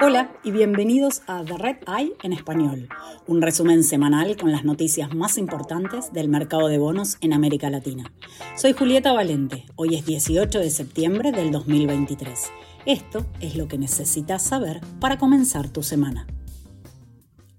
Hola y bienvenidos a The Red Eye en español, un resumen semanal con las noticias más importantes del mercado de bonos en América Latina. Soy Julieta Valente, hoy es 18 de septiembre del 2023. Esto es lo que necesitas saber para comenzar tu semana.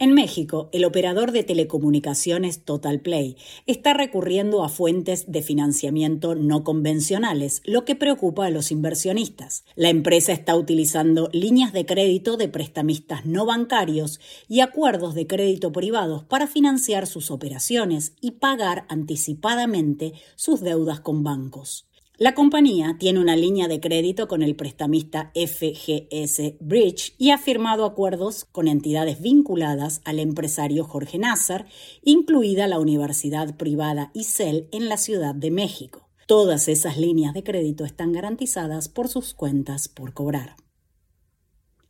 En México, el operador de telecomunicaciones Total Play está recurriendo a fuentes de financiamiento no convencionales, lo que preocupa a los inversionistas. La empresa está utilizando líneas de crédito de prestamistas no bancarios y acuerdos de crédito privados para financiar sus operaciones y pagar anticipadamente sus deudas con bancos. La compañía tiene una línea de crédito con el prestamista FGS Bridge y ha firmado acuerdos con entidades vinculadas al empresario Jorge Nazar, incluida la Universidad Privada ICEL en la Ciudad de México. Todas esas líneas de crédito están garantizadas por sus cuentas por cobrar.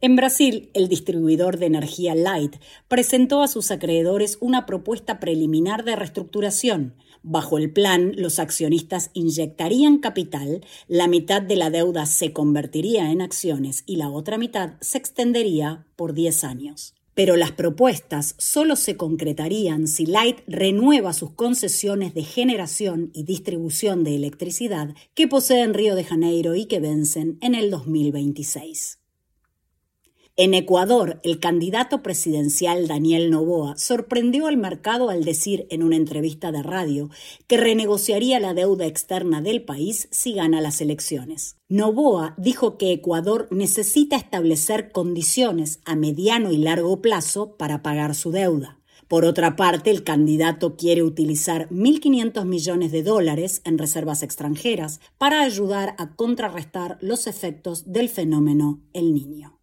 En Brasil, el distribuidor de energía Light presentó a sus acreedores una propuesta preliminar de reestructuración. Bajo el plan, los accionistas inyectarían capital, la mitad de la deuda se convertiría en acciones y la otra mitad se extendería por 10 años. Pero las propuestas solo se concretarían si Light renueva sus concesiones de generación y distribución de electricidad que posee en Río de Janeiro y que vencen en el 2026. En Ecuador, el candidato presidencial Daniel Novoa sorprendió al mercado al decir en una entrevista de radio que renegociaría la deuda externa del país si gana las elecciones. Novoa dijo que Ecuador necesita establecer condiciones a mediano y largo plazo para pagar su deuda. Por otra parte, el candidato quiere utilizar 1.500 millones de dólares en reservas extranjeras para ayudar a contrarrestar los efectos del fenómeno El Niño.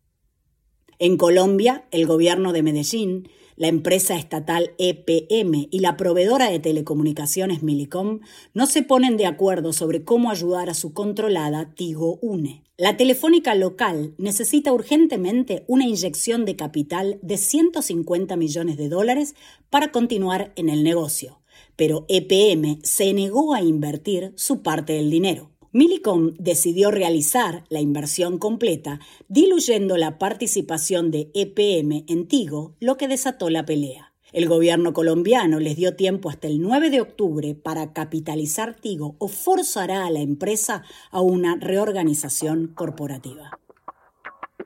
En Colombia, el gobierno de Medellín, la empresa estatal EPM y la proveedora de telecomunicaciones Milicom no se ponen de acuerdo sobre cómo ayudar a su controlada Tigo Une. La telefónica local necesita urgentemente una inyección de capital de 150 millones de dólares para continuar en el negocio, pero EPM se negó a invertir su parte del dinero. Millicom decidió realizar la inversión completa, diluyendo la participación de EPM en Tigo, lo que desató la pelea. El gobierno colombiano les dio tiempo hasta el 9 de octubre para capitalizar Tigo o forzará a la empresa a una reorganización corporativa.